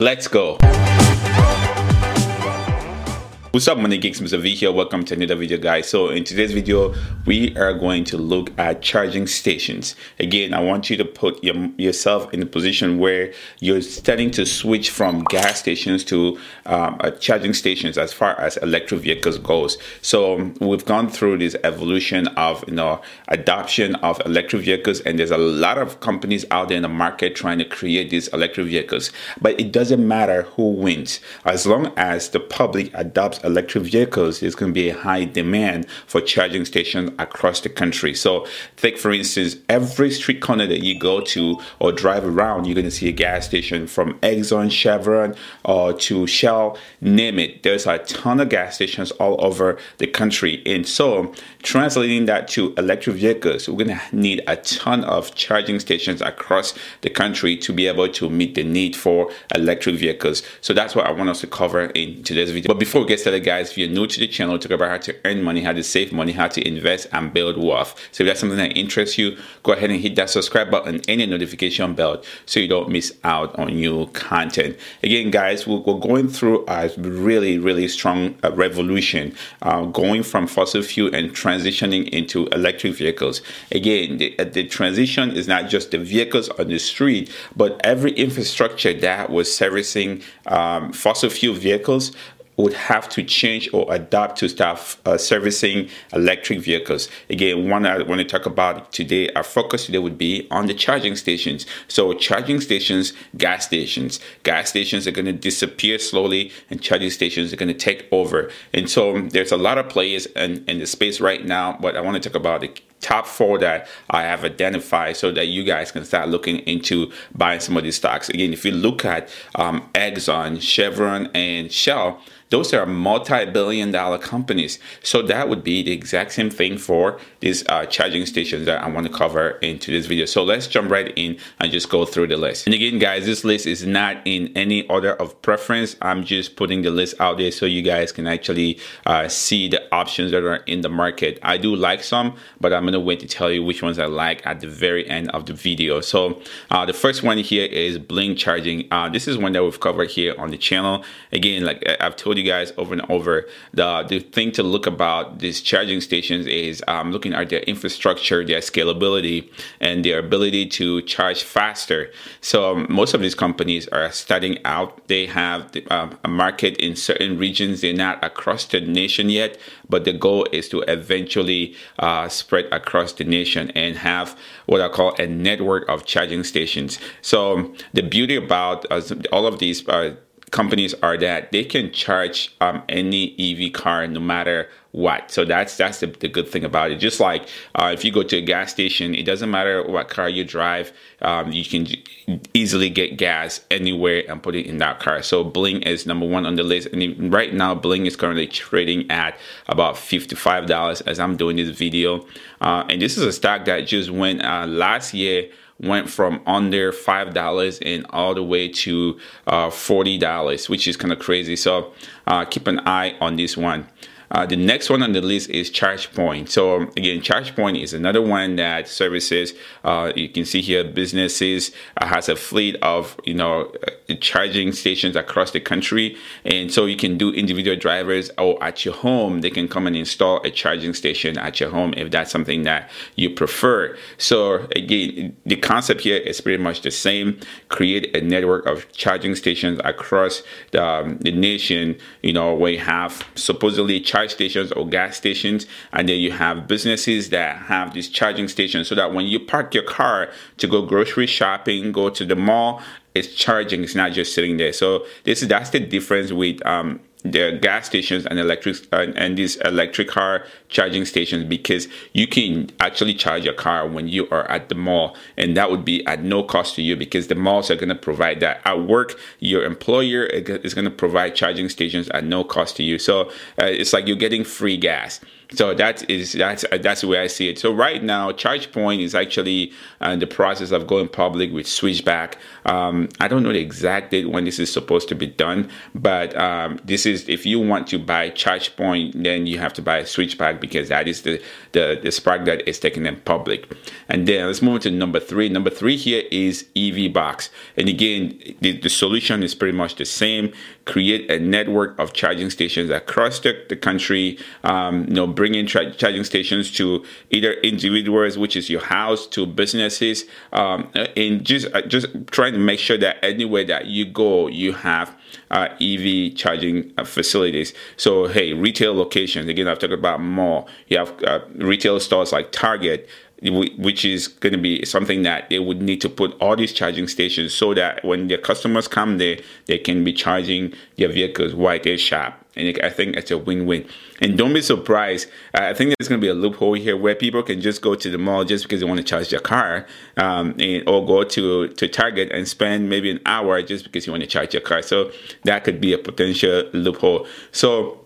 Let's go. What's up money geeks? Mr. V here. Welcome to another video guys. So in today's video we are going to look at charging stations. Again I want you to put your, yourself in a position where you're starting to switch from gas stations to um, uh, charging stations as far as electric vehicles goes. So we've gone through this evolution of you know adoption of electric vehicles and there's a lot of companies out there in the market trying to create these electric vehicles. But it doesn't matter who wins. As long as the public adopts electric vehicles, there's going to be a high demand for charging stations across the country. So, take for instance, every street corner that you go to or drive around, you're going to see a gas station from Exxon, Chevron, or to Shell, name it. There's a ton of gas stations all over the country. And so, translating that to electric vehicles, we're going to need a ton of charging stations across the country to be able to meet the need for electric vehicles. So, that's what I want us to cover in today's video. But before we get started, guys, if you're new to the channel, talk about how to earn money, how to save money, how to invest and build wealth. So if that's something that interests you, go ahead and hit that subscribe button and the notification bell so you don't miss out on new content. Again, guys, we're, going through a really, really strong uh, revolution, uh, going from fossil fuel and transitioning into electric vehicles. Again, the, uh, the transition is not just the vehicles on the street, but every infrastructure that was servicing um, fossil fuel vehicles would have to change or adapt to start uh, servicing electric vehicles. Again, one I want to talk about today, our focus today would be on the charging stations. So, charging stations, gas stations. Gas stations are going to disappear slowly, and charging stations are going to take over. And so, there's a lot of players in, in the space right now, but I want to talk about the top four that I have identified so that you guys can start looking into buying some of these stocks. Again, if you look at um, Exxon, Chevron, and Shell, those are multi-billion dollar companies. So that would be the exact same thing for these uh, charging stations that I want to cover into this video. So let's jump right in and just go through the list. And again, guys, this list is not in any order of preference. I'm just putting the list out there so you guys can actually uh, see the options that are in the market. I do like some, but I'm going to wait to tell you which ones I like at the very end of the video. So uh, the first one here is Blink Charging. Uh, this is one that we've covered here on the channel. Again, like I've told you guys over and over, the, the thing to look about these charging stations is um, looking at their infrastructure, their scalability, and their ability to charge faster. So um, most of these companies are starting out. They have the, um, a market in certain regions. They're not across the nation yet, but the goal is to eventually uh, spread across the nation and have what I call a network of charging stations. So the beauty about uh, all of these uh, companies are that they can charge um, any EV car no matter what. So that's that's the, the good thing about it. Just like uh, if you go to a gas station, it doesn't matter what car you drive, um, you can easily get gas anywhere and put it in that car. So Blink is number one on the list, and right now Blink is currently trading at about fifty-five dollars as I'm doing this video. Uh, and this is a stock that just went uh, last year went from under five dollars and all the way to uh, forty dollars, which is kind of crazy. So uh, keep an eye on this one. Uh, the next one on the list is ChargePoint. So again, ChargePoint is another one that services. Uh, you can see here, businesses uh, has a fleet of you know uh, charging stations across the country, and so you can do individual drivers or at your home. They can come and install a charging station at your home if that's something that you prefer. So again, the concept here is pretty much the same. Create a network of charging stations across the, um, the nation. You know, where you have supposedly charge stations or gas stations, and then you have businesses that have these charging stations so that when you park your car to go grocery shopping, go to the mall, it's charging. It's not just sitting there. So this is that's the difference with um, the gas stations and electric uh, and these electric car charging stations because you can actually charge your car when you are at the mall and that would be at no cost to you because the malls are going to provide that. At work your employer is going to provide charging stations at no cost to you. So uh, it's like you're getting free gas so that is that's that's the way I see it. So right now, ChargePoint is actually uh, in the process of going public with Switchback. Um, I don't know the exact date when this is supposed to be done, but um, this is if you want to buy ChargePoint, then you have to buy a Switchback because that is the, the, the SPAC that is taking them public. And then let's move to number three. Number three here is EV Box. And again, the, the solution is pretty much the same. Create a network of charging stations across the, the country. Um, you know, bringing charging stations to either individuals, which is your house, to businesses, um, and just uh, just trying to make sure that anywhere that you go, you have uh, EV charging uh, facilities. So, hey, retail locations. Again, I've talked about more. You have uh, retail stores like Target which is going to be something that they would need to put all these charging stations so that when their customers come there, they can be charging their vehicles while they shop. And I think it's a win-win. And don't be surprised. I think there's going to be a loophole here where people can just go to the mall just because they want to charge their car, um, and, or go to to Target and spend maybe an hour just because you want to charge your car. So that could be a potential loophole. So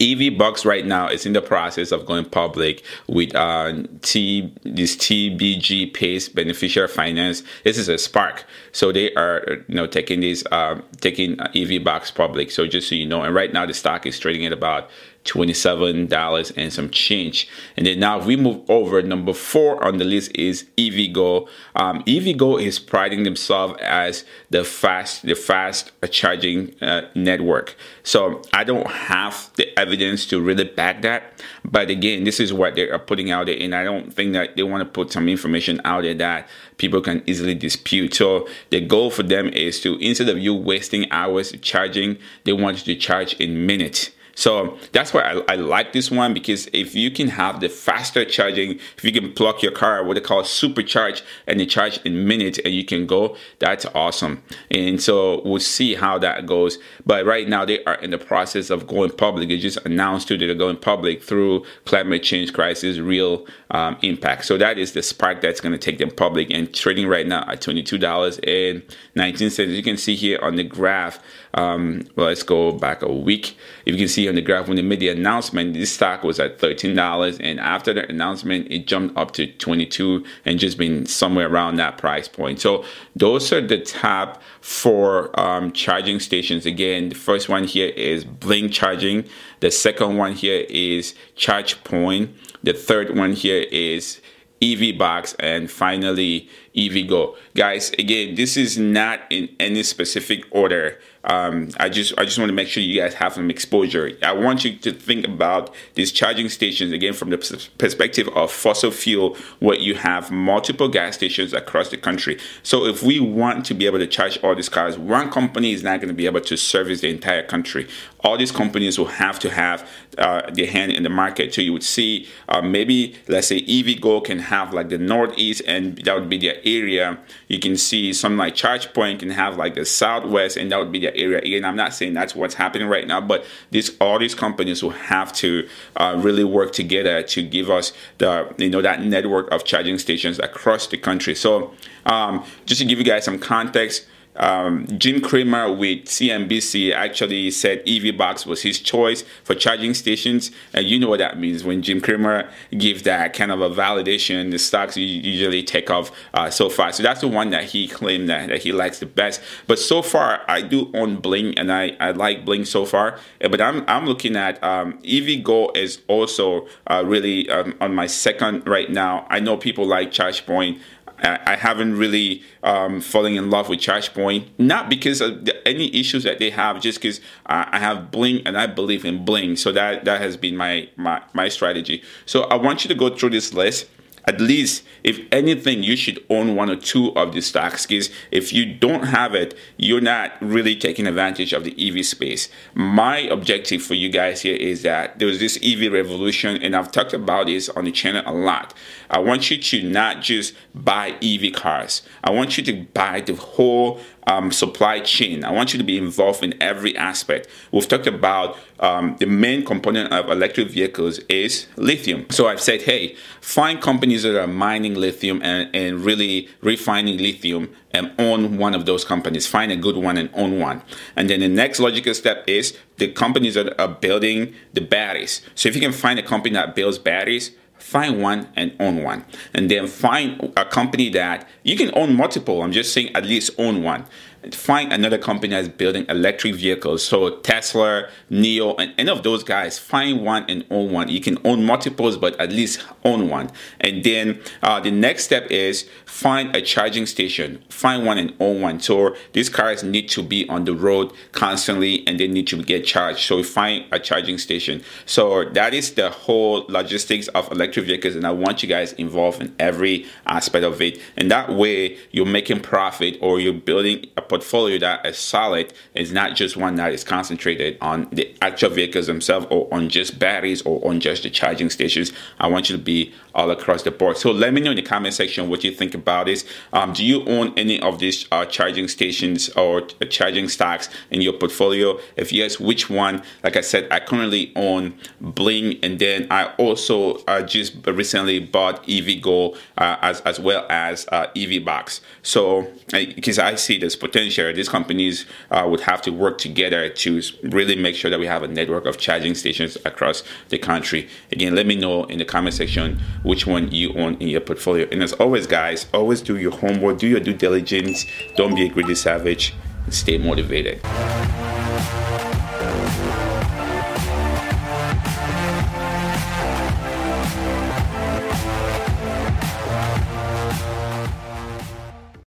EV Box right now is in the process of going public with uh, T this TPG Pace Beneficial Finance. This is a SPAC, so they are you know taking this uh, taking EV Box public. So just so you know, and right now the stock is trading at about $27 and some change. And then now if we move over, number four on the list is EVgo. Um, EVgo is priding themselves as the fast, the fast charging uh, network. So I don't have the evidence to really back that. But again, this is what they are putting out there. And I don't think that they want to put some information out there that people can easily dispute. So the goal for them is to, instead of you wasting hours charging, they want you to charge in minutes. So that's why I, I, like this one because if you can have the faster charging, if you can plug your car, what they call supercharge, and they charge in minutes and you can go, that's awesome. And so we'll see how that goes. But right now they are in the process of going public. They just announced that they're going public through climate change crisis, real um, impact. So that is the SPAC that's going to take them public and trading right now at $22.19. You can see here on the graph. Um, well, let's go back a week. If you can see on the graph, when they made the announcement, this stock was at $13. And after the announcement, it jumped up to 22 and just been somewhere around that price point. So those are the top four um, charging stations. Again, the first one here is Blink Charging. The second one here is ChargePoint. The third one here is EV Box, and finally EVgo. Guys, again, this is not in any specific order um, I just I just want to make sure you guys have some exposure. I want you to think about these charging stations again from the perspective of fossil fuel, where you have multiple gas stations across the country. So if we want to be able to charge all these cars, one company is not going to be able to service the entire country. All these companies will have to have uh, their hand in the market. So you would see uh, maybe let's say EVgo can have like the northeast, and that would be their area. You can see some like ChargePoint can have like the southwest, and that would be their area. Again, I'm not saying that's what's happening right now, but these all these companies will have to uh, really work together to give us the you know that network of charging stations across the country. So um, just to give you guys some context um, Jim Cramer with CNBC actually said EV Box was his choice for charging stations, and you know what that means when Jim Cramer gives that kind of a validation. The stocks usually take off uh, so fast. So that's the one that he claimed that, that he likes the best. But so far, I do own Blink, and I, I like Blink so far. But I'm I'm looking at um, EVgo is also uh, really um, on my second right now. I know people like ChargePoint. I haven't really um, fallen in love with ChargePoint, not because of the, any issues that they have, just because I have Blink and I believe in Blink. So that that has been my my my strategy. So I want you to go through this list at least if anything you should own one or two of the stocks because if you don't have it you're not really taking advantage of the ev space. My objective for you guys here is that there's this ev revolution and i've talked about this on the channel a lot. I want you to not just buy ev cars. I want you to buy the whole um, supply chain. I want you to be involved in every aspect. We've talked about um, the main component of electric vehicles is lithium. So I've said, hey, find companies that are mining lithium and, and really refining lithium and own one of those companies. Find a good one and own one. And then the next logical step is the companies that are building the batteries. So if you can find a company that builds batteries, find one and own one. And then find a company that you can own multiple. I'm just saying at least own one find another company that's building electric vehicles. So Tesla, NIO, and any of those guys, find one and own one. You can own multiples, but at least own one. And then uh, the next step is find a charging station. Find one and own one. So these cars need to be on the road constantly and they need to get charged. So find a charging station. So that is the whole logistics of electric vehicles. And I want you guys involved in every aspect of it. And that way you're making profit or you're building a portfolio that is solid. is not just one that is concentrated on the actual vehicles themselves or on just batteries or on just the charging stations. I want you to be all across the board. So let me know in the comment section what you think about this. Um, do you own any of these uh, charging stations or charging stocks in your portfolio? If yes, which one? Like I said, I currently own Blink and then I also uh, just recently bought EVgo uh, as as well as uh, EVBox. So because I see this potential, these companies uh, would have to work together to really make sure that we have a network of charging stations across the country. Again, let me know in the comment section which one you own in your portfolio. And as always, guys, always do your homework, do your due diligence, don't be a greedy savage, stay motivated.